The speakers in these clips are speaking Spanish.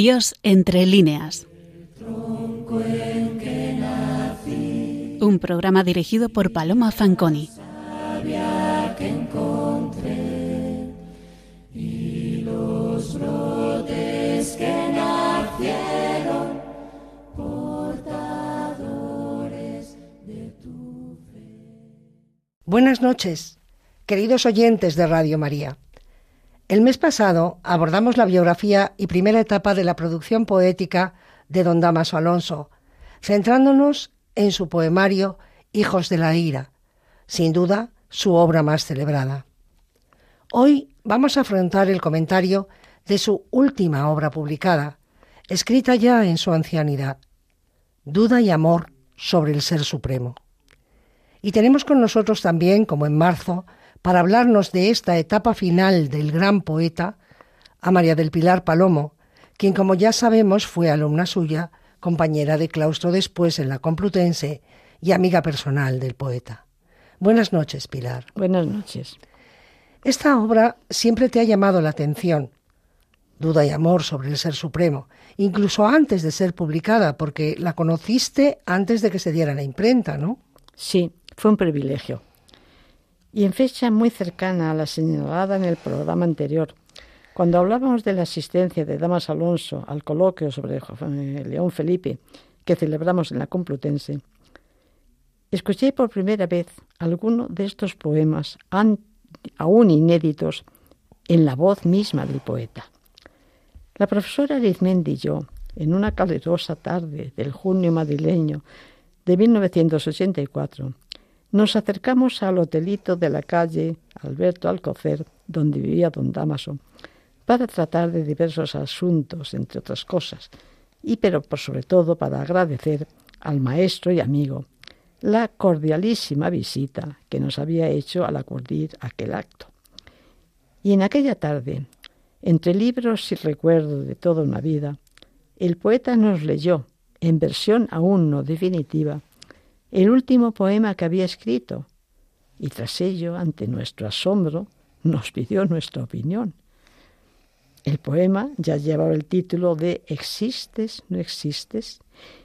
Dios entre líneas. Un programa dirigido por Paloma Fanconi. Buenas noches, queridos oyentes de Radio María. El mes pasado abordamos la biografía y primera etapa de la producción poética de don Damaso Alonso, centrándonos en su poemario Hijos de la Ira, sin duda su obra más celebrada. Hoy vamos a afrontar el comentario de su última obra publicada, escrita ya en su ancianidad, Duda y Amor sobre el Ser Supremo. Y tenemos con nosotros también, como en marzo, para hablarnos de esta etapa final del gran poeta, a María del Pilar Palomo, quien como ya sabemos fue alumna suya, compañera de claustro después en la Complutense y amiga personal del poeta. Buenas noches, Pilar. Buenas noches. Esta obra siempre te ha llamado la atención. Duda y amor sobre el Ser Supremo, incluso antes de ser publicada, porque la conociste antes de que se diera la imprenta, ¿no? Sí, fue un privilegio y en fecha muy cercana a la señalada en el programa anterior, cuando hablábamos de la asistencia de Damas Alonso al coloquio sobre eh, León Felipe que celebramos en la Complutense, escuché por primera vez alguno de estos poemas aún inéditos en la voz misma del poeta. La profesora Arizmendi y yo, en una calurosa tarde del junio madrileño de 1984, nos acercamos al hotelito de la calle Alberto Alcocer, donde vivía don Damaso, para tratar de diversos asuntos, entre otras cosas, y pero por sobre todo para agradecer al maestro y amigo la cordialísima visita que nos había hecho al acudir aquel acto. Y en aquella tarde, entre libros y recuerdos de toda una vida, el poeta nos leyó, en versión aún no definitiva, el último poema que había escrito, y tras ello, ante nuestro asombro, nos pidió nuestra opinión. El poema ya llevaba el título de ¿Existes? ¿No existes?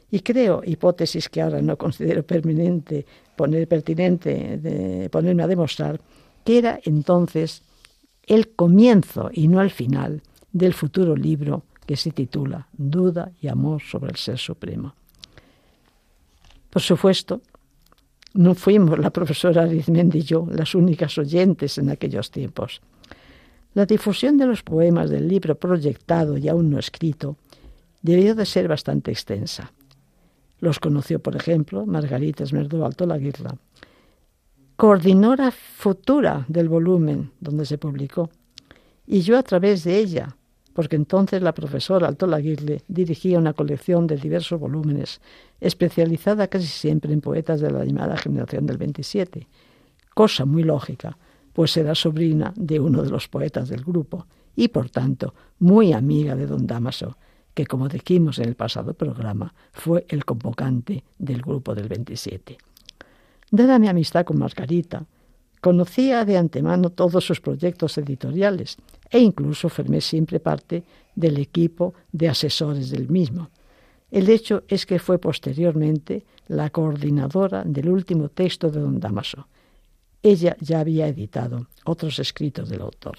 Y creo, hipótesis que ahora no considero permanente, poner pertinente ponerme a demostrar, que era entonces el comienzo y no el final del futuro libro que se titula Duda y amor sobre el Ser Supremo. Por supuesto, no fuimos la profesora Arizmendi y yo las únicas oyentes en aquellos tiempos. La difusión de los poemas del libro proyectado y aún no escrito debió de ser bastante extensa. Los conoció, por ejemplo, Margarita Esmerdo Alto Laguirla, coordinora futura del volumen donde se publicó, y yo a través de ella porque entonces la profesora Alto Laguirle dirigía una colección de diversos volúmenes, especializada casi siempre en poetas de la llamada generación del 27, cosa muy lógica, pues era sobrina de uno de los poetas del grupo y, por tanto, muy amiga de don Damaso, que, como dijimos en el pasado programa, fue el convocante del grupo del 27. Dada mi amistad con Margarita, conocía de antemano todos sus proyectos editoriales e incluso formé siempre parte del equipo de asesores del mismo. El hecho es que fue posteriormente la coordinadora del último texto de don Damaso. Ella ya había editado otros escritos del autor.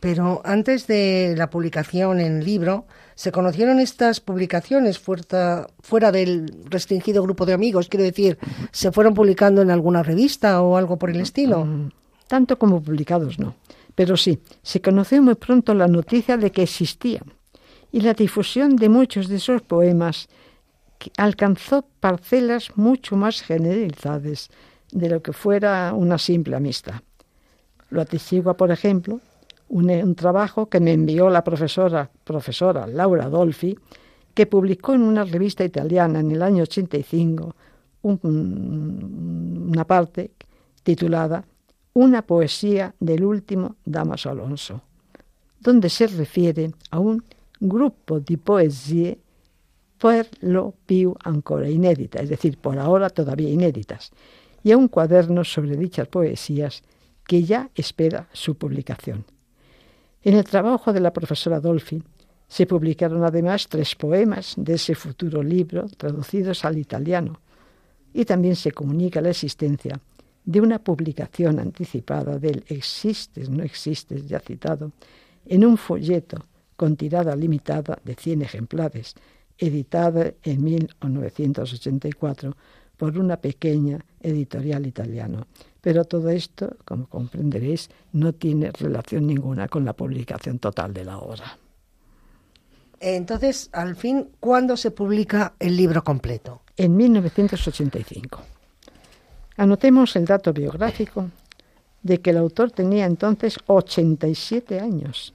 Pero antes de la publicación en libro, ¿se conocieron estas publicaciones fuera, fuera del restringido grupo de amigos? Quiero decir, ¿se fueron publicando en alguna revista o algo por el estilo? Mm, tanto como publicados, no. Pero sí, se conoció muy pronto la noticia de que existían y la difusión de muchos de esos poemas alcanzó parcelas mucho más generalizadas de lo que fuera una simple amistad. Lo atestigua, por ejemplo, un, trabajo que me envió la profesora, profesora Laura Dolfi, que publicó en una revista italiana en el año 85 una parte titulada una poesía del último Damaso Alonso, donde se refiere a un grupo de poesías per lo più ancora inéditas, es decir, por ahora todavía inéditas, y a un cuaderno sobre dichas poesías que ya espera su publicación. En el trabajo de la profesora Dolfi se publicaron además tres poemas de ese futuro libro traducidos al italiano y también se comunica la existencia de una publicación anticipada del Existes, no existes, ya citado, en un folleto con tirada limitada de 100 ejemplares, editada en 1984 por una pequeña editorial italiana. Pero todo esto, como comprenderéis, no tiene relación ninguna con la publicación total de la obra. Entonces, al fin, ¿cuándo se publica el libro completo? En 1985. Anotemos el dato biográfico de que el autor tenía entonces 87 años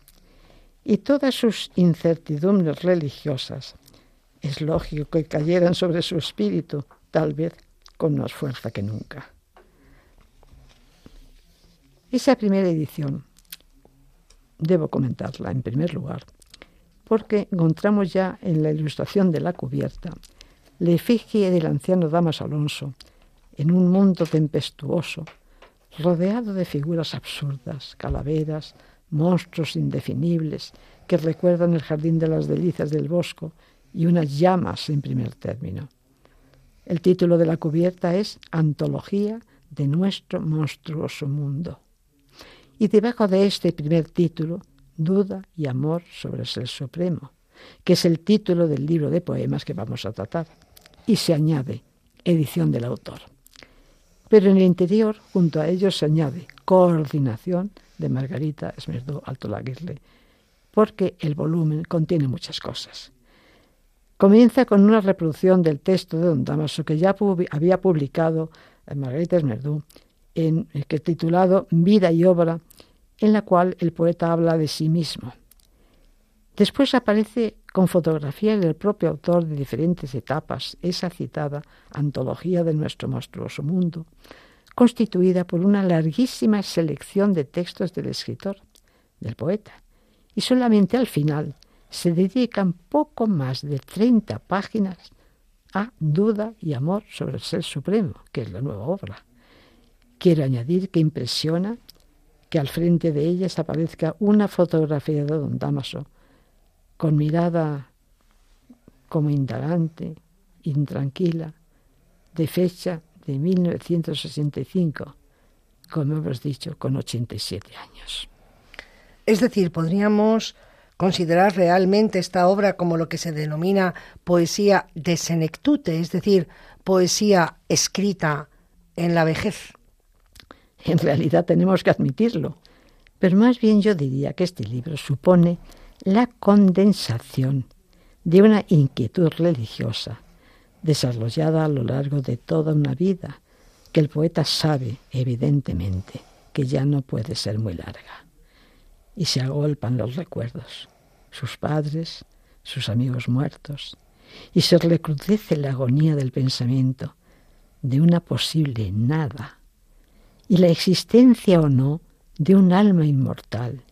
y todas sus incertidumbres religiosas es lógico que cayeran sobre su espíritu, tal vez con más fuerza que nunca. Esa primera edición, debo comentarla en primer lugar, porque encontramos ya en la ilustración de la cubierta la efigie del anciano Damas Alonso en un mundo tempestuoso, rodeado de figuras absurdas, calaveras, monstruos indefinibles que recuerdan el jardín de las delicias del bosco y unas llamas en primer término. El título de la cubierta es Antología de nuestro monstruoso mundo. Y debajo de este primer título Duda y amor sobre el Ser Supremo, que es el título del libro de poemas que vamos a tratar. Y se añade edición del autor. Pero en el interior, junto a ellos, se añade coordinación de Margarita Esmerdó Alto Laguirle, porque el volumen contiene muchas cosas. Comienza con una reproducción del texto de Don Damaso que ya había publicado Margarita Esmerdú, en, que titulado Vida y Obra en la cual el poeta habla de sí mismo. Después aparece con fotografías del propio autor de diferentes etapas esa citada Antología de nuestro monstruoso mundo, constituida por una larguísima selección de textos del escritor, del poeta, y solamente al final se dedican poco más de 30 páginas a Duda y Amor sobre el Ser Supremo, que es la nueva obra. Quiero añadir que impresiona que al frente de ellas aparezca una fotografía de don Damaso, con mirada como indagante, intranquila, de fecha de 1965, como hemos dicho, con 87 años. Es decir, podríamos considerar realmente esta obra como lo que se denomina poesía de senectute, es decir, poesía escrita en la vejez. En realidad tenemos que admitirlo. Pero más bien yo diría que este libro supone la condensación de una inquietud religiosa desarrollada a lo largo de toda una vida, que el poeta sabe, evidentemente, que ya no puede ser muy larga. Y se agolpan los recuerdos, sus padres, sus amigos muertos, y se recrudece la agonía del pensamiento de una posible nada y la existencia o no de un alma inmortal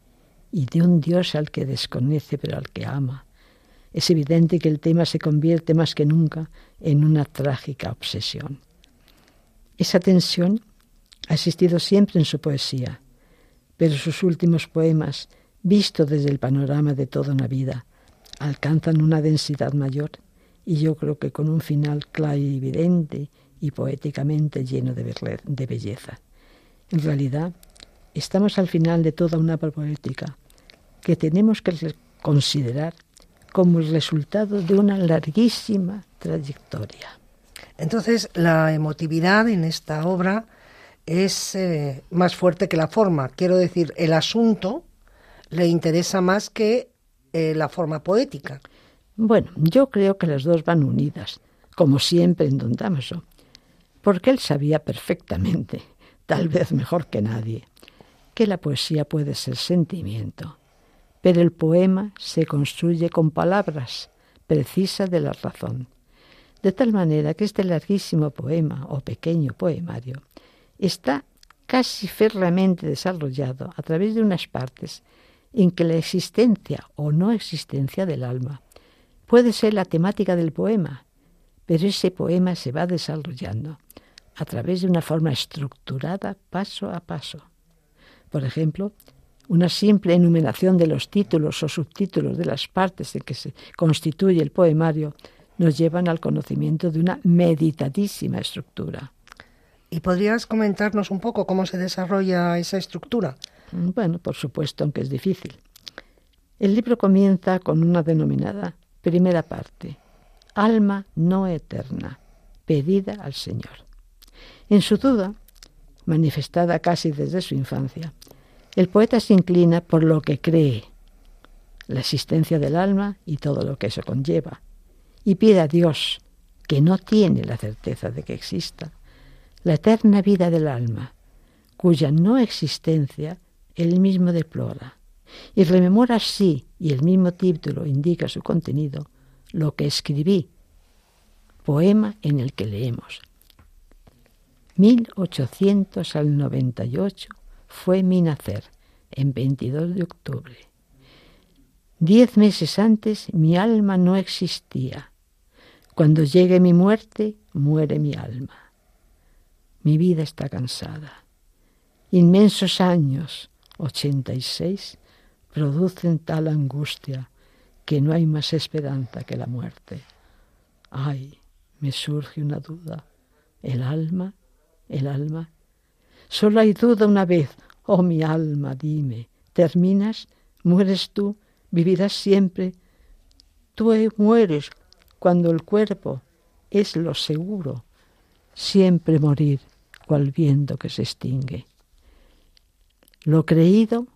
y de un Dios al que desconoce pero al que ama. Es evidente que el tema se convierte más que nunca en una trágica obsesión. Esa tensión ha existido siempre en su poesía, pero sus últimos poemas, vistos desde el panorama de toda una vida, alcanzan una densidad mayor y yo creo que con un final claro y evidente y poéticamente lleno de belleza. En realidad, estamos al final de toda una poética que tenemos que considerar como el resultado de una larguísima trayectoria. Entonces, la emotividad en esta obra es eh, más fuerte que la forma. Quiero decir, el asunto le interesa más que eh, la forma poética. Bueno, yo creo que las dos van unidas, como siempre en Don Damaso, porque él sabía perfectamente tal vez mejor que nadie, que la poesía puede ser sentimiento, pero el poema se construye con palabras precisas de la razón, de tal manera que este larguísimo poema o pequeño poemario está casi férreamente desarrollado a través de unas partes en que la existencia o no existencia del alma puede ser la temática del poema, pero ese poema se va desarrollando a través de una forma estructurada paso a paso. Por ejemplo, Una simple enumeración de los títulos o subtítulos de las partes en que se constituye el poemario nos llevan al conocimiento de una meditadísima estructura. ¿Y podrías comentarnos un poco cómo se desarrolla esa estructura? Bueno, por supuesto, aunque es difícil. El libro comienza con una denominada primera parte, alma no eterna, pedida al Señor. En su duda, manifestada casi desde su infancia, el poeta se inclina por lo que cree, la existencia del alma y todo lo que eso conlleva, y pide a Dios, que no tiene la certeza de que exista, la eterna vida del alma, cuya no existencia él mismo deplora, y rememora así, y el mismo título indica su contenido, lo que escribí, poema en el que leemos. 1800 al 98 fue mi nacer, en 22 de octubre. Diez meses antes mi alma no existía. Cuando llegue mi muerte, muere mi alma. Mi vida está cansada. Inmensos años, 86, producen tal angustia que no hay más esperanza que la muerte. Ay, me surge una duda. ¿El alma? ¿El alma? Solo hay duda una vez. Oh, mi alma, dime, ¿terminas? ¿Mueres tú? ¿Vivirás siempre? Tú mueres cuando el cuerpo es lo seguro. Siempre morir cual viento que se extingue. Lo creído,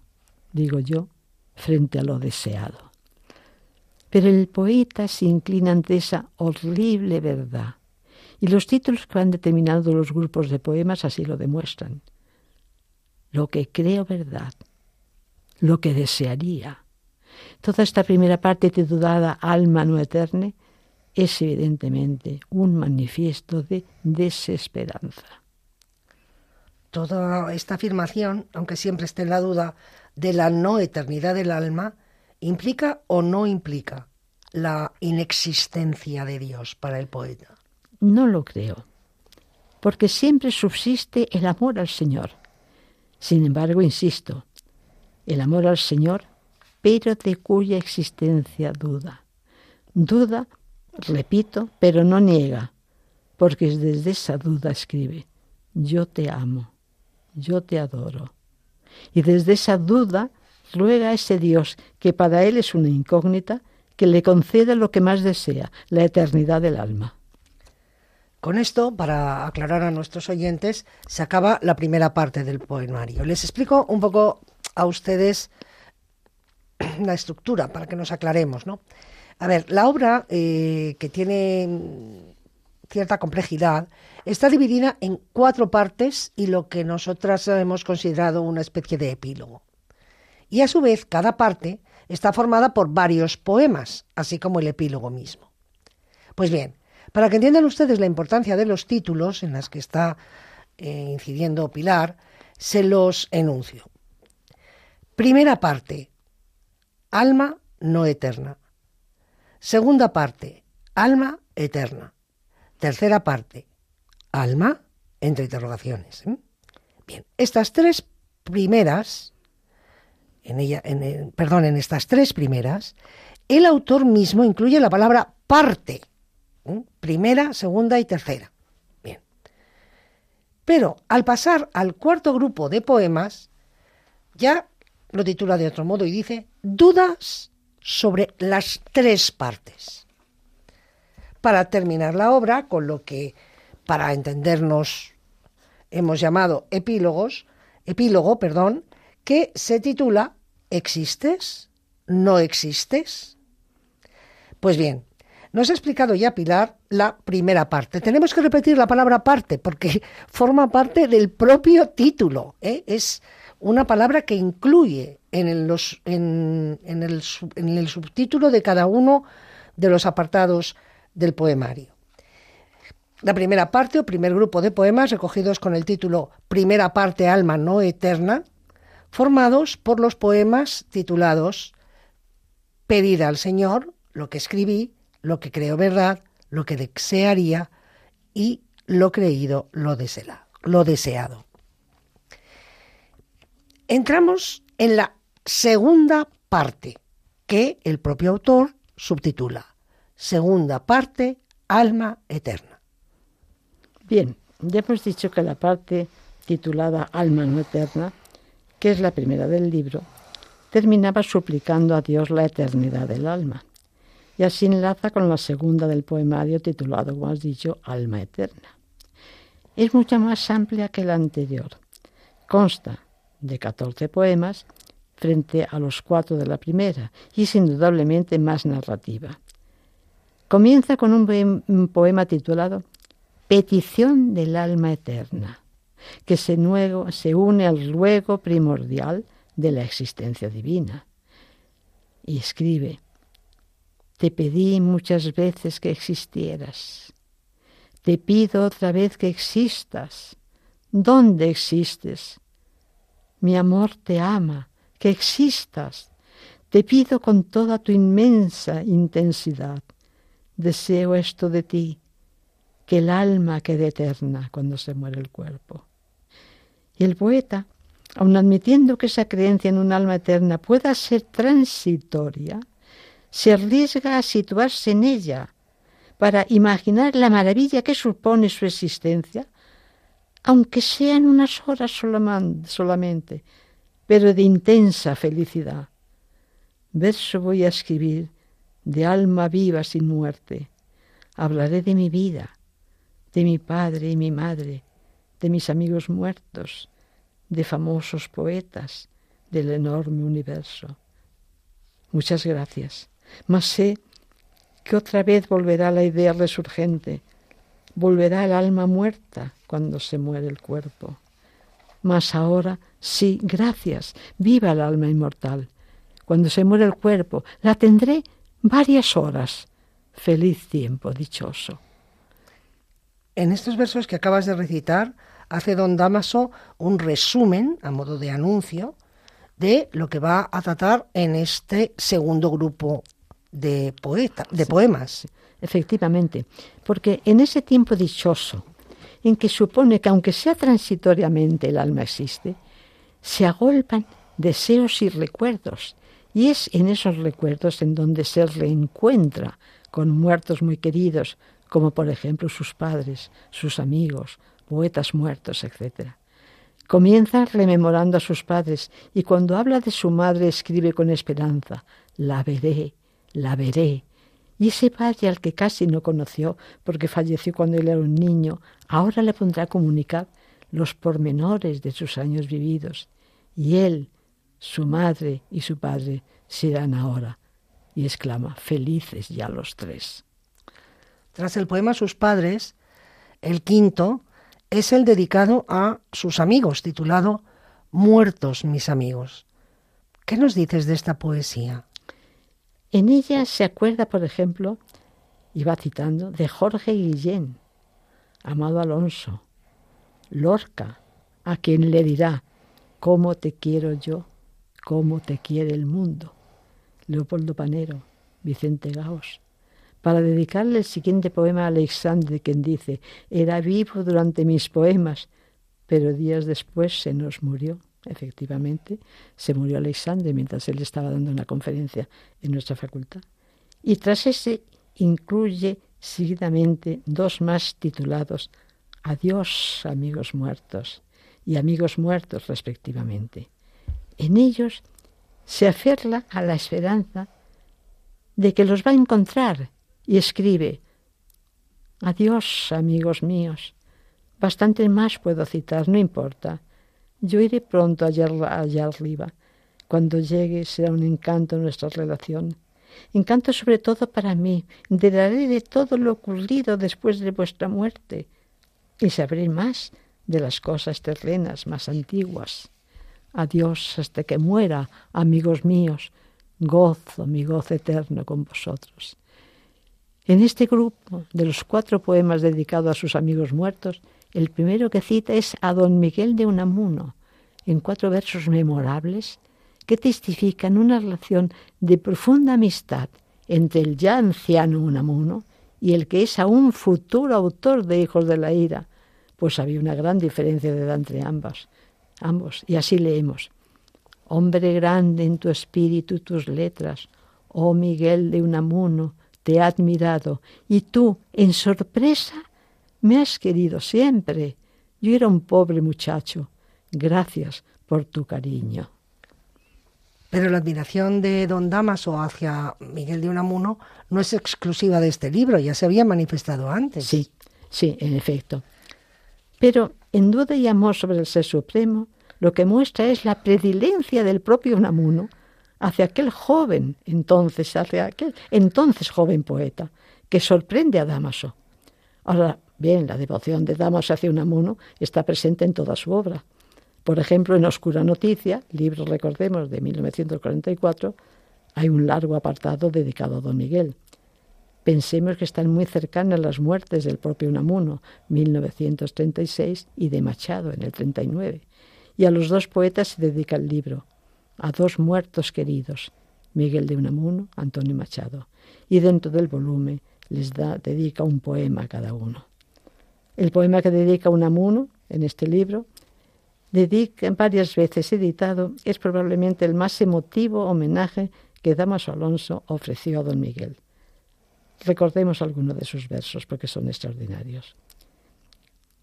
digo yo, frente a lo deseado. Pero el poeta se inclina ante esa horrible verdad. Y los títulos que han determinado los grupos de poemas así lo demuestran. Lo que creo verdad, lo que desearía. Toda esta primera parte titulada Alma no eterne es evidentemente un manifiesto de desesperanza toda esta afirmación, aunque siempre esté en la duda de la no eternidad del alma, implica o no implica la inexistencia de Dios para el poeta. No lo creo, porque siempre subsiste el amor al Señor. Sin embargo, insisto, el amor al Señor, pero de cuya existencia duda. Duda, repito, pero no niega, porque desde esa duda escribe, yo te amo yo te adoro. Y desde esa duda ruega a ese Dios, que para él es una incógnita, que le conceda lo que más desea, la eternidad del alma. Con esto, para aclarar a nuestros oyentes, se acaba la primera parte del poemario. Les explico un poco a ustedes la estructura para que nos aclaremos, ¿no? A ver, la obra eh, que tiene cierta complejidad, está dividida en cuatro partes y lo que nosotras hemos considerado una especie de epílogo. Y a su vez, cada parte está formada por varios poemas, así como el epílogo mismo. Pues bien, para que entiendan ustedes la importancia de los títulos en las que está eh, incidiendo Pilar, se los enuncio. Primera parte, alma no eterna. Segunda parte, alma eterna. Tercera parte, alma, entre interrogaciones. ¿eh? Bien, estas tres primeras, en ella, en perdón, en estas tres primeras, el autor mismo incluye la palabra parte, ¿eh? primera, segunda y tercera. Bien. Pero al pasar al cuarto grupo de poemas, ya lo titula de otro modo y dice dudas sobre las tres partes para terminar la obra con lo que, para entendernos, hemos llamado epílogos, epílogo, perdón, que se titula ¿Existes? ¿No existes? Pues bien, nos ha explicado ya Pilar la primera parte. Tenemos que repetir la palabra parte porque forma parte del propio título. ¿eh? Es una palabra que incluye en el, en, el, en el subtítulo de cada uno de los apartados del poemario. La primera parte o primer grupo de poemas recogidos con el título Primera parte Alma no Eterna, formados por los poemas titulados Pedida al Señor, lo que escribí, lo que creo verdad, lo que desearía y lo creído, lo, lo deseado. Entramos en la segunda parte, que el propio autor subtitula Segunda parte, alma eterna. Bien, ya hemos dicho que la parte titulada Alma no eterna, que es la primera del libro, terminaba suplicando a Dios la eternidad del alma. Y así enlaza con la segunda del poemario titulado, como has dicho, Alma eterna. Es mucho más amplia que la anterior. Consta de 14 poemas frente a los cuatro de la primera y es indudablemente más narrativa. Comienza con un poema titulado Petición del alma eterna, que se, une al ruego primordial de la existencia divina. Y escribe, Te pedí muchas veces que existieras. Te pido otra vez que existas. ¿Dónde existes? Mi amor te ama, que existas. Te pido con toda tu inmensa intensidad. Deseo esto de ti, que el alma quede eterna cuando se muere el cuerpo. Y el poeta, aun admitiendo que esa creencia en un alma eterna pueda ser transitoria, se arriesga a situarse en ella para imaginar la maravilla que supone su existencia, aunque sean unas horas solamente, pero de intensa felicidad. Verso voy a escribir de alma viva sin muerte. Hablaré de mi vida, de mi padre y mi madre, de mis amigos muertos, de famosos poetas, del enorme universo. Muchas gracias. Mas sé que otra vez volverá la idea resurgente, volverá el alma muerta cuando se muere el cuerpo. Mas ahora sí, gracias, viva el alma inmortal. Cuando se muere el cuerpo, la tendré varias horas. Feliz tiempo dichoso. En estos versos que acabas de recitar, hace don Damaso un resumen, a modo de anuncio, de lo que va a tratar en este segundo grupo de, poeta, de poemas. Efectivamente, porque en ese tiempo dichoso, en que supone que aunque sea transitoriamente el alma existe, se agolpan deseos y recuerdos, y es en esos recuerdos en donde se reencuentra con muertos muy queridos, como por ejemplo sus padres, sus amigos, poetas muertos, etc. Comienza rememorando a sus padres y cuando habla de su madre escribe con esperanza, la veré, la veré. Y ese padre al que casi no conoció porque falleció cuando él era un niño, ahora le pondrá a comunicar los pormenores de sus años vividos. Y él, su madre y su padre serán ahora. Y exclama, felices ya los tres. Tras el poema Sus padres, el quinto es el dedicado a sus amigos, titulado Muertos mis amigos. ¿Qué nos dices de esta poesía? En ella se acuerda, por ejemplo, y va citando, de Jorge Guillén, Amado Alonso, Lorca, a quien le dirá, ¿cómo te quiero yo? ¿Cómo te quiere el mundo? Leopoldo Panero, Vicente Gaos, para dedicarle el siguiente poema a Alexandre, quien dice, era vivo durante mis poemas, pero días después se nos murió. Efectivamente, se murió Alexandre mientras él estaba dando una conferencia en nuestra facultad. Y tras ese incluye seguidamente dos más titulados Adiós, amigos muertos, y amigos muertos respectivamente. En ellos se aferra a la esperanza de que los va a encontrar y escribe, Adiós, amigos míos. Bastante más puedo citar, no importa. Yo iré pronto allá, allá arriba. Cuando llegue será un encanto nuestra relación. Encanto sobre todo para mí. Enteraré de todo lo ocurrido después de vuestra muerte y sabré más de las cosas terrenas más antiguas. Adiós hasta que muera, amigos míos. Gozo mi gozo eterno con vosotros. En este grupo de los cuatro poemas dedicados a sus amigos muertos, el primero que cita es a don Miguel de Unamuno, en cuatro versos memorables que testifican una relación de profunda amistad entre el ya anciano Unamuno y el que es aún futuro autor de Hijos de la Ira, pues había una gran diferencia de edad entre ambas, ambos. Y así leemos. Hombre grande en tu espíritu tus letras, oh Miguel de Unamuno, te he admirado, y tú, en sorpresa, me has querido siempre. Yo era un pobre muchacho. Gracias por tu cariño. Pero la admiración de don Damaso hacia Miguel de Unamuno no es exclusiva de este libro, ya se había manifestado antes. Sí, sí, en efecto. Pero en duda y amor sobre el ser supremo, lo que muestra es la predilencia del propio Unamuno hacia aquel joven, entonces, hacia aquel entonces joven poeta, que sorprende a Damaso. Ahora, bien, la devoción de Damaso hacia Unamuno está presente en toda su obra. Por ejemplo, en Oscura Noticia, libro, recordemos, de 1944, hay un largo apartado dedicado a Don Miguel. Pensemos que están muy cercanas las muertes del propio Unamuno, 1936, y de Machado, en el 39. Y a los dos poetas se dedica el libro, a dos muertos queridos, Miguel de Unamuno, Antonio Machado, y dentro del volumen les da, dedica un poema a cada uno. El poema que dedica Unamuno en este libro, dedica varias veces editado, es probablemente el más emotivo homenaje que Damaso Alonso ofreció a don Miguel. Recordemos algunos de sus versos porque son extraordinarios.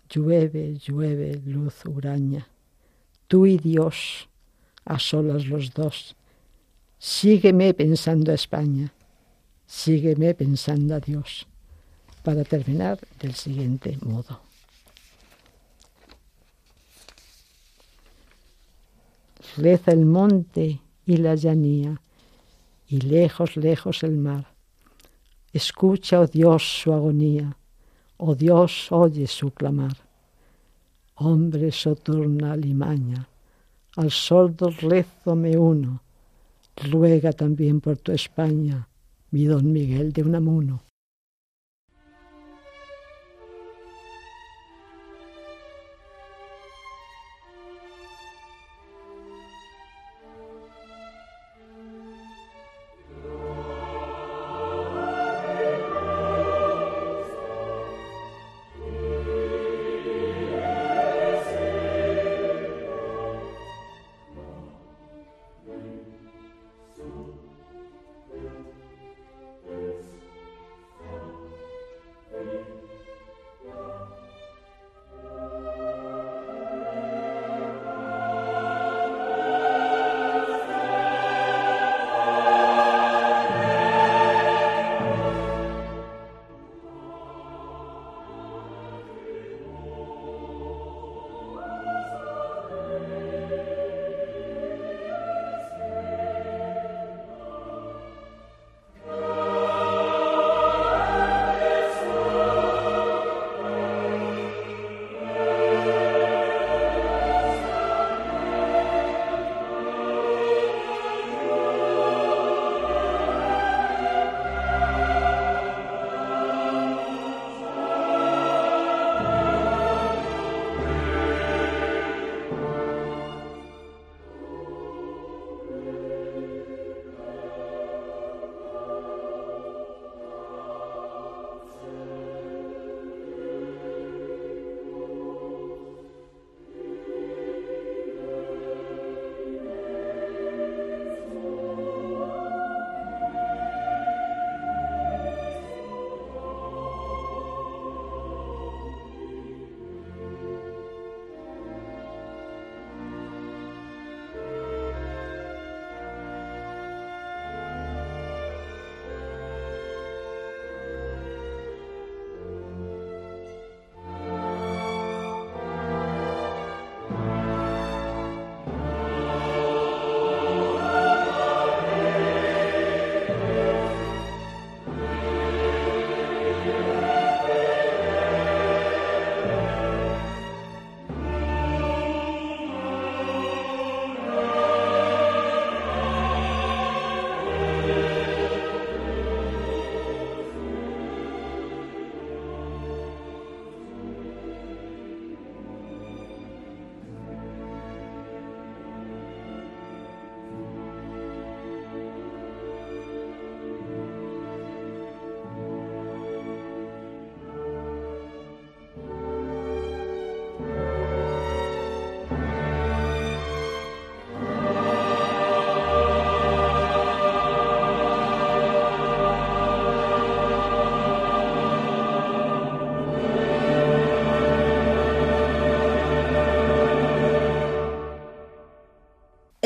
Llueve, llueve, luz huraña, tú y Dios, a solas los dos. Sígueme pensando a España, sígueme pensando a Dios, para terminar del siguiente modo. Reza el monte y la llanía, y lejos, lejos el mar. Escucha, oh Dios, su agonía, oh Dios, oye su clamar. Hombre soturna limaña, al sordo rezo me uno. Ruega también por tu España, mi don Miguel de Unamuno.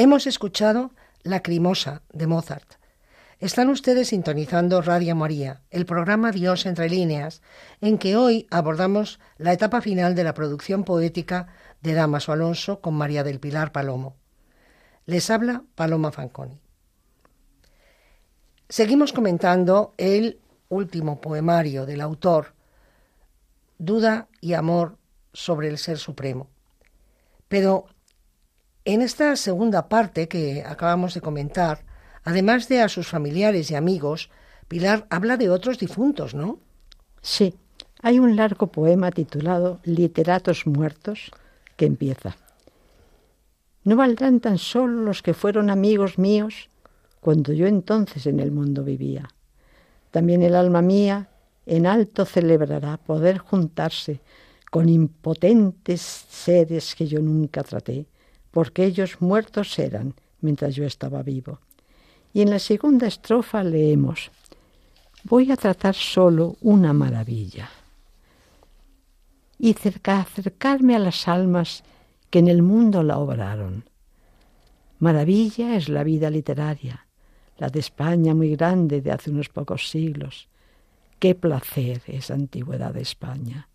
Hemos escuchado La Crimosa de Mozart. Están ustedes sintonizando Radio María, el programa Dios entre líneas, en que hoy abordamos la etapa final de la producción poética de Damaso Alonso con María del Pilar Palomo. Les habla Paloma Fanconi. Seguimos comentando el último poemario del autor, Duda y Amor sobre el Ser Supremo. Pero en esta segunda parte que acabamos de comentar, además de a sus familiares y amigos, Pilar habla de otros difuntos, ¿no? Sí, hay un largo poema titulado Literatos muertos que empieza. No valdrán tan solo los que fueron amigos míos cuando yo entonces en el mundo vivía. También el alma mía en alto celebrará poder juntarse con impotentes seres que yo nunca traté, porque ellos muertos eran mientras yo estaba vivo. Y en la segunda estrofa leemos, voy a tratar solo una maravilla y cerca, acercarme a las almas que en el mundo la obraron. Maravilla es la vida literaria, la de España muy grande de hace unos pocos siglos. Qué placer es antigüedad de España.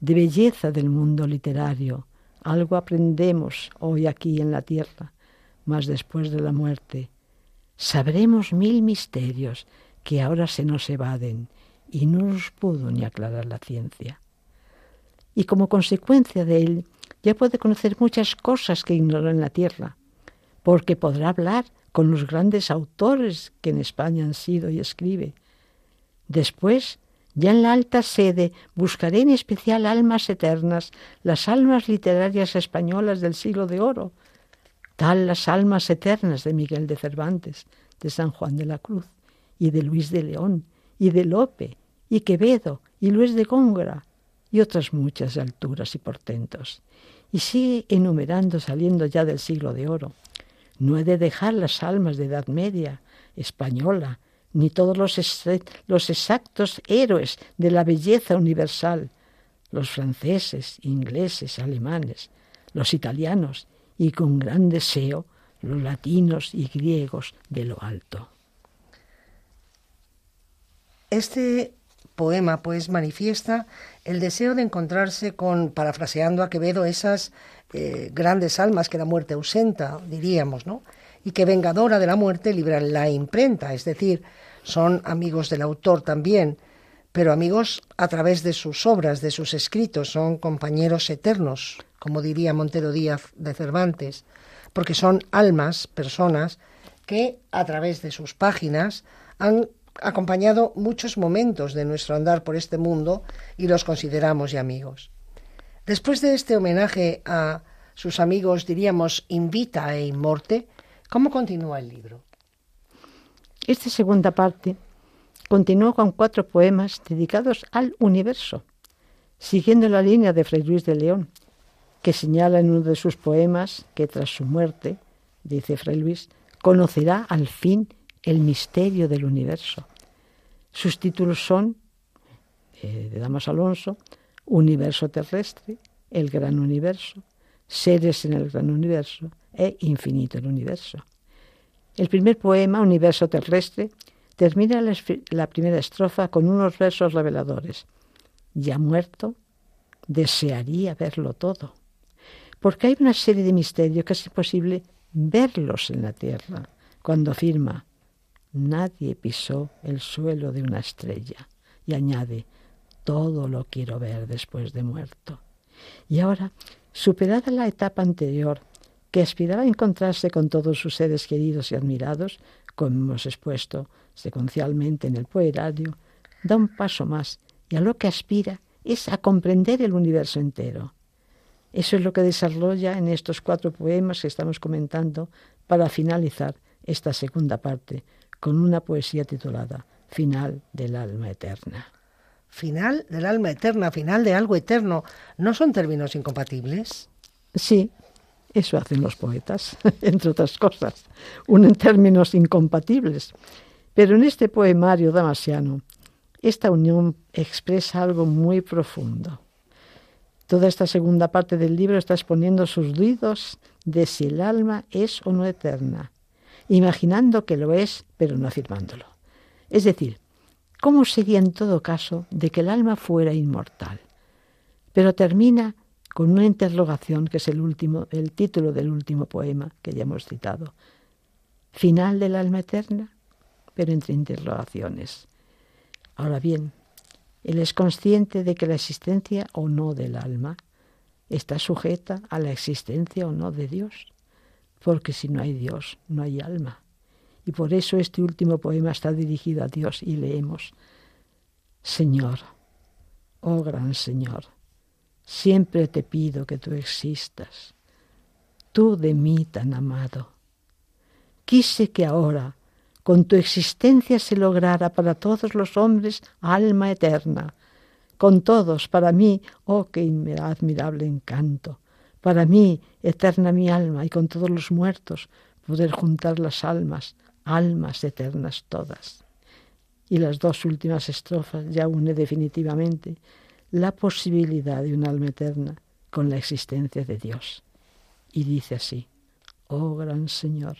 De belleza del mundo literario, algo aprendemos hoy aquí en la tierra, mas después de la muerte sabremos mil misterios que ahora se nos evaden y no nos pudo ni aclarar la ciencia. Y como consecuencia de él, ya puede conocer muchas cosas que ignoró en la tierra, porque podrá hablar con los grandes autores que en España han sido y escribe. Después ya en la alta sede buscaré en especial almas eternas, las almas literarias españolas del siglo de oro, tal las almas eternas de Miguel de Cervantes, de San Juan de la Cruz, y de Luis de León, y de Lope, y Quevedo, y Luis de Góngora, y otras muchas alturas y portentos. Y sigue enumerando saliendo ya del siglo de oro. No he de dejar las almas de Edad Media, española, ni todos los, exactos héroes de la belleza universal, los franceses, ingleses, alemanes, los italianos y con gran deseo los latinos y griegos de lo alto. Este poema pues manifiesta el deseo de encontrarse con, parafraseando a Quevedo, esas eh, grandes almas que la muerte ausenta, diríamos, ¿no? Y que vengadora de la muerte libra la imprenta, es decir, son amigos del autor también, pero amigos a través de sus obras, de sus escritos, son compañeros eternos, como diría Montero Díaz de Cervantes, porque son almas, personas, que a través de sus páginas han acompañado muchos momentos de nuestro andar por este mundo y los consideramos ya amigos. Después de este homenaje a sus amigos, diríamos, invita e inmorte, ¿cómo continúa el libro? Esta segunda parte continúa con cuatro poemas dedicados al universo, siguiendo la línea de Fray Luis de León, que señala en uno de sus poemas que tras su muerte, dice Fray Luis, conocerá al fin el misterio del universo. Sus títulos son, eh, de Damas Alonso, Universo terrestre, El gran universo, Seres en el gran universo e Infinito el universo. El primer poema, Universo Terrestre, termina la, primera estrofa con unos versos reveladores. Ya muerto, desearía verlo todo. Porque hay una serie de misterios que es imposible verlos en la tierra. Cuando afirma, nadie pisó el suelo de una estrella. Y añade, todo lo quiero ver después de muerto. Y ahora, superada la etapa anterior, que aspiraba a encontrarse con todos sus seres queridos y admirados, como hemos expuesto secuencialmente en el poerario, da un paso más y a lo que aspira es a comprender el universo entero. Eso es lo que desarrolla en estos cuatro poemas que estamos comentando para finalizar esta segunda parte con una poesía titulada Final del alma eterna. Final del alma eterna, final de algo eterno, ¿no son términos incompatibles? Sí, eso hacen los poetas, entre otras cosas, unen términos incompatibles. Pero en este poemario damasiano, esta unión expresa algo muy profundo. Toda esta segunda parte del libro está exponiendo sus dudas de si el alma es o no eterna, imaginando que lo es, pero no afirmándolo. Es decir, ¿cómo sería en todo caso de que el alma fuera inmortal? Pero termina con una interrogación que es el último, el título del último poema que ya hemos citado. Final del alma eterna, pero entre interrogaciones. Ahora bien, él es consciente de que la existencia o no del alma está sujeta a la existencia o no de Dios, porque si no hay Dios, no hay alma. Y por eso este último poema está dirigido a Dios y leemos, Señor, oh gran Señor, siempre te pido que tú existas, tú de mí tan amado. Quise que ahora, con tu existencia se lograra para todos los hombres alma eterna, con todos, para mí, oh qué admirable encanto, para mí, eterna mi alma, y con todos los muertos, poder juntar las almas, almas eternas todas. Y las dos últimas estrofas ya une definitivamente la posibilidad de un alma eterna con la existencia de Dios. Y dice así, oh gran Señor,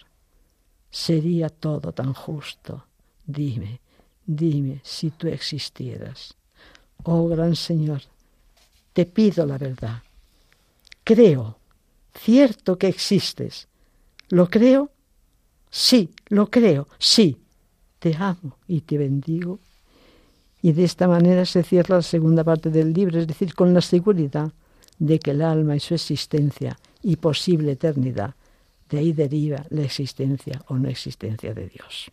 sería todo tan justo. Dime, dime si tú existieras. Oh gran Señor, te pido la verdad. Creo, cierto que existes. ¿Lo creo? Sí, lo creo, sí. Te amo y te bendigo. Y de esta manera se cierra la segunda parte del libro, es decir, con la seguridad de que el alma y su existencia y posible eternidad de ahí deriva la existencia o no existencia de Dios.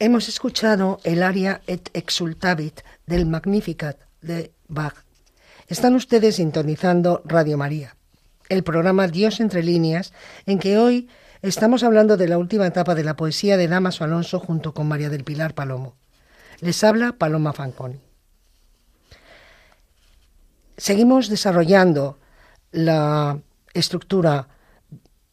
Hemos escuchado el aria et exultavit del Magnificat de Bach. Están ustedes sintonizando Radio María, el programa Dios entre líneas, en que hoy estamos hablando de la última etapa de la poesía de Damaso Alonso junto con María del Pilar Palomo. Les habla Paloma Fanconi. Seguimos desarrollando la estructura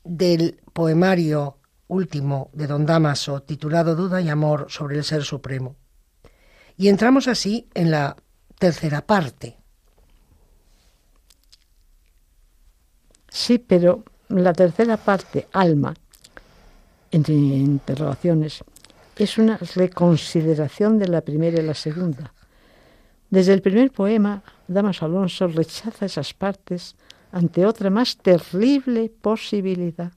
del poemario último de don Damaso, titulado Duda y Amor sobre el Ser Supremo. Y entramos así en la tercera parte. Sí, pero la tercera parte, alma, entre interrogaciones, es una reconsideración de la primera y la segunda. Desde el primer poema, Damaso Alonso rechaza esas partes ante otra más terrible posibilidad.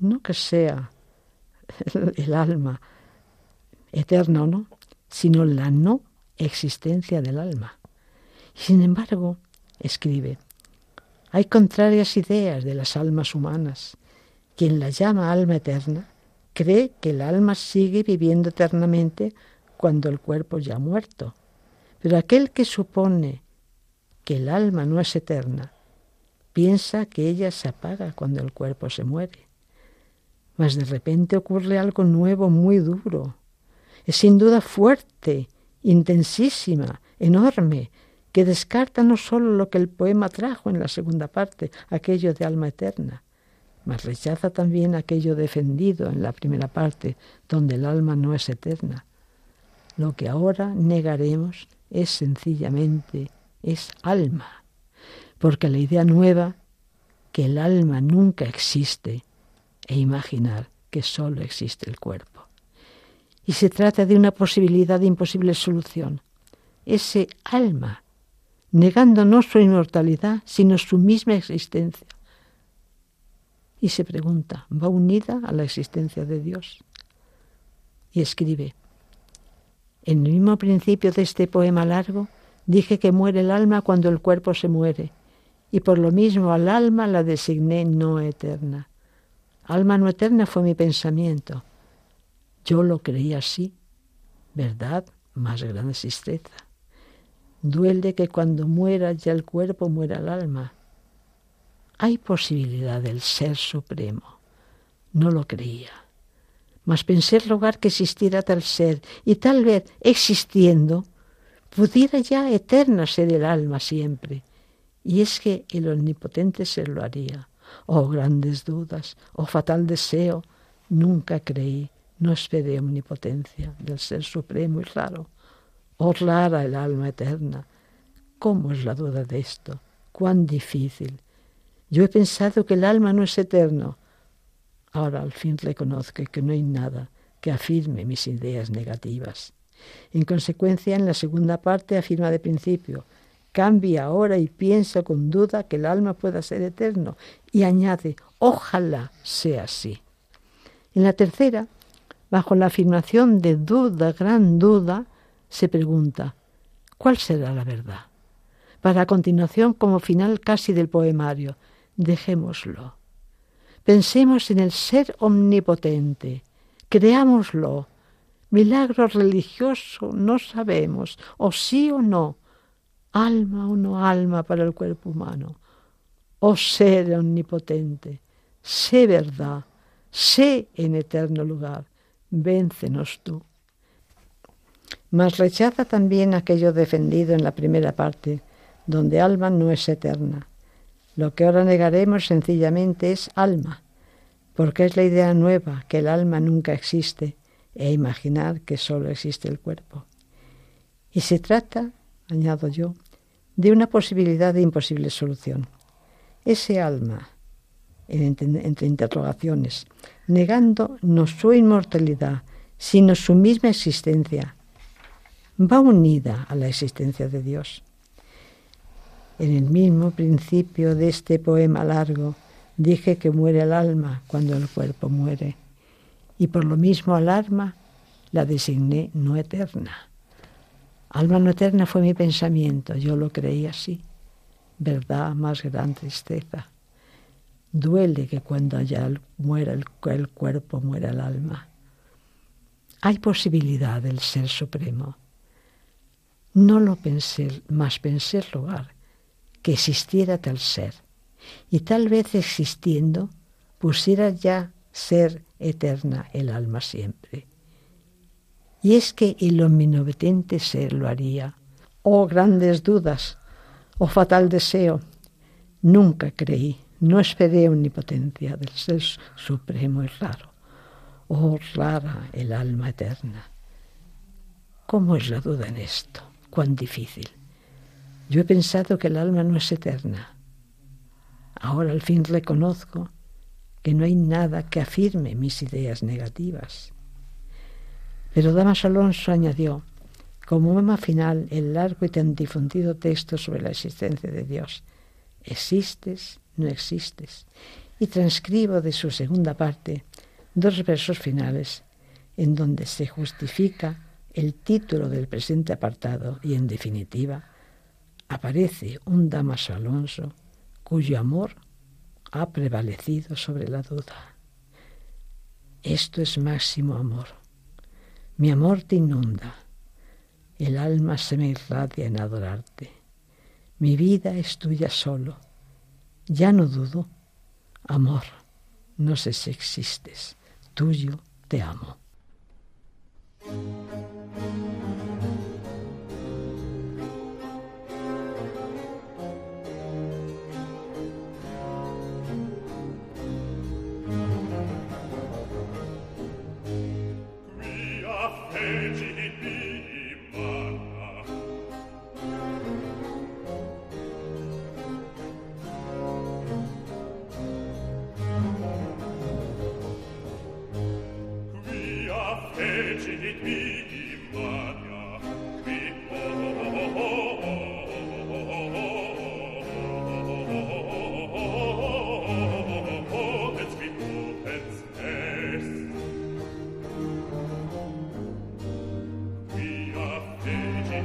No que sea el alma eterna o no, sino la no existencia del alma. Sin embargo, escribe, hay contrarias ideas de las almas humanas. Quien la llama alma eterna cree que el alma sigue viviendo eternamente cuando el cuerpo ya ha muerto. Pero aquel que supone que el alma no es eterna, piensa que ella se apaga cuando el cuerpo se muere. Mas de repente ocurre algo nuevo muy duro. Es sin duda fuerte, intensísima, enorme, que descarta no sólo lo que el poema trajo en la segunda parte, aquello de alma eterna, mas rechaza también aquello defendido en la primera parte, donde el alma no es eterna. Lo que ahora negaremos es sencillamente, es alma, porque la idea nueva, que el alma nunca existe, e imaginar que sólo existe el cuerpo. Y se trata de una posibilidad de imposible solución. Ese alma negando no su inmortalidad, sino su misma existencia. Y se pregunta, ¿va unida a la existencia de Dios? Y escribe, en el mismo principio de este poema largo, dije que muere el alma cuando el cuerpo se muere, y por lo mismo al alma la designé no eterna. Alma no eterna fue mi pensamiento. Yo lo creí así, verdad, más grande tristeza. Duele que cuando muera ya el cuerpo muera el alma. Hay posibilidad del ser supremo. No lo creía. Mas pensé rogar que existiera tal ser y tal vez existiendo pudiera ya eterna ser el alma siempre. Y es que el omnipotente ser lo haría. Oh grandes dudas, oh fatal deseo, nunca creí, no esperé omnipotencia del ser supremo y raro Oh rara el alma eterna. ¿Cómo es la duda de esto? Cuán difícil. Yo he pensado que el alma no es eterno. Ahora al fin reconozco que no hay nada que afirme mis ideas negativas. En consecuencia, en la segunda parte afirma de principio, cambia ahora y piensa con duda que el alma pueda ser eterno y añade, ojalá sea así. En la tercera, bajo la afirmación de duda, gran duda, se pregunta, ¿cuál será la verdad? Para continuación, como final casi del poemario, dejémoslo. Pensemos en el ser omnipotente, creámoslo. Milagro religioso no sabemos, o sí o no, alma o no alma para el cuerpo humano. Oh ser omnipotente, sé verdad, sé en eterno lugar, véncenos tú mas rechaza también aquello defendido en la primera parte, donde alma no es eterna. Lo que ahora negaremos sencillamente es alma, porque es la idea nueva que el alma nunca existe e imaginar que solo existe el cuerpo. Y se trata, añado yo, de una posibilidad de imposible solución. Ese alma, entre interrogaciones, negando no su inmortalidad, sino su misma existencia, va unida a la existencia de Dios. En el mismo principio de este poema largo dije que muere el alma cuando el cuerpo muere, y por lo mismo al alma la designé no eterna. Alma no eterna fue mi pensamiento, yo lo creí así. Verdad más gran tristeza. Duele que cuando ya muera el, el cuerpo muera el alma. Hay posibilidad del ser supremo no lo pensé, mas pensé rogar que existiera tal ser, y tal vez existiendo pusiera ya ser eterna el alma siempre. Y es que el omnipotente ser lo haría. Oh grandes dudas, oh fatal deseo, nunca creí, no esperé omnipotencia del ser supremo y raro. Oh rara el alma eterna. ¿Cómo es la duda en esto? cuán difícil. Yo he pensado que el alma no es eterna. Ahora al fin reconozco que no hay nada que afirme mis ideas negativas. Pero Damas Alonso añadió, como mema final, el largo y tan difundido texto sobre la existencia de Dios, existes, no existes, y transcribo de su segunda parte dos versos finales en donde se justifica el título del presente apartado y en definitiva aparece un Damaso Alonso cuyo amor ha prevalecido sobre la duda. Esto es máximo amor. Mi amor te inunda. El alma se me irradia en adorarte. Mi vida es tuya solo. Ya no dudo. Amor, no sé si existes. Tuyo te amo.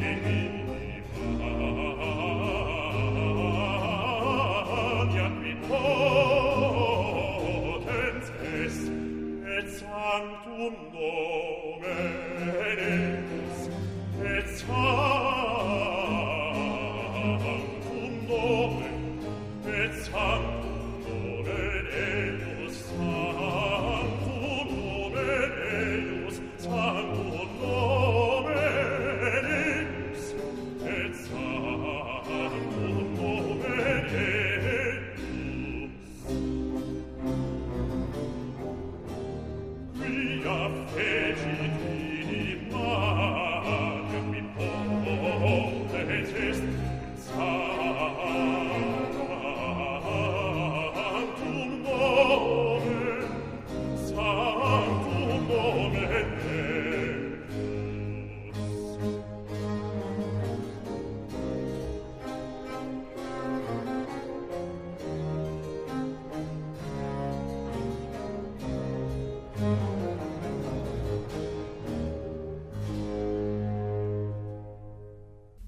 che mi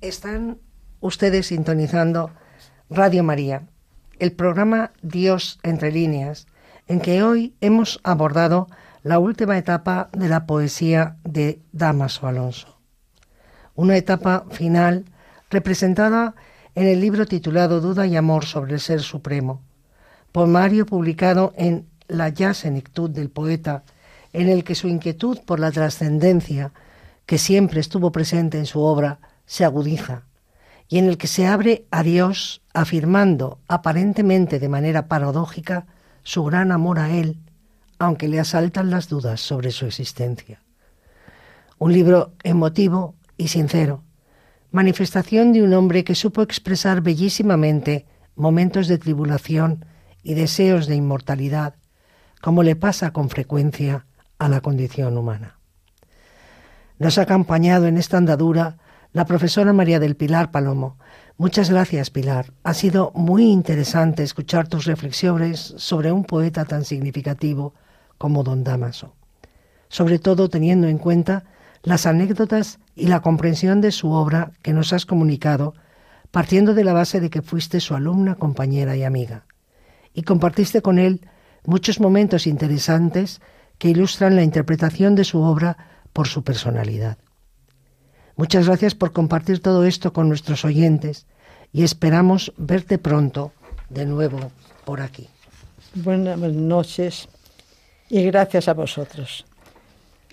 Están ustedes sintonizando Radio María, el programa Dios entre líneas, en que hoy hemos abordado la última etapa de la poesía de Damaso Alonso. Una etapa final representada en el libro titulado Duda y Amor sobre el Ser Supremo, poemario publicado en La ya senectud del poeta, en el que su inquietud por la trascendencia, que siempre estuvo presente en su obra, se agudiza y en el que se abre a Dios afirmando aparentemente de manera paradójica su gran amor a Él, aunque le asaltan las dudas sobre su existencia. Un libro emotivo y sincero, manifestación de un hombre que supo expresar bellísimamente momentos de tribulación y deseos de inmortalidad, como le pasa con frecuencia a la condición humana. Nos ha acompañado en esta andadura la profesora María del Pilar Palomo. Muchas gracias, Pilar. Ha sido muy interesante escuchar tus reflexiones sobre un poeta tan significativo como don Damaso, sobre todo teniendo en cuenta las anécdotas y la comprensión de su obra que nos has comunicado, partiendo de la base de que fuiste su alumna, compañera y amiga, y compartiste con él muchos momentos interesantes que ilustran la interpretación de su obra por su personalidad. Muchas gracias por compartir todo esto con nuestros oyentes y esperamos verte pronto de nuevo por aquí. Buenas noches y gracias a vosotros.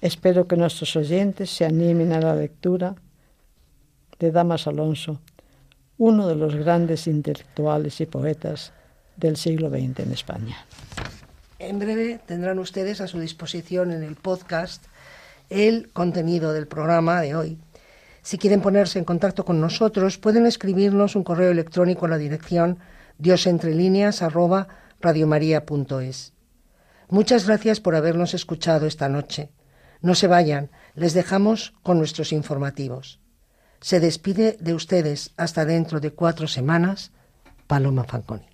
Espero que nuestros oyentes se animen a la lectura de Damas Alonso, uno de los grandes intelectuales y poetas del siglo XX en España. En breve tendrán ustedes a su disposición en el podcast el contenido del programa de hoy si quieren ponerse en contacto con nosotros, pueden escribirnos un correo electrónico a la dirección diosentrelíneas@radiomaria.es. Muchas gracias por habernos escuchado esta noche. No se vayan, les dejamos con nuestros informativos. Se despide de ustedes hasta dentro de cuatro semanas Paloma Fanconi.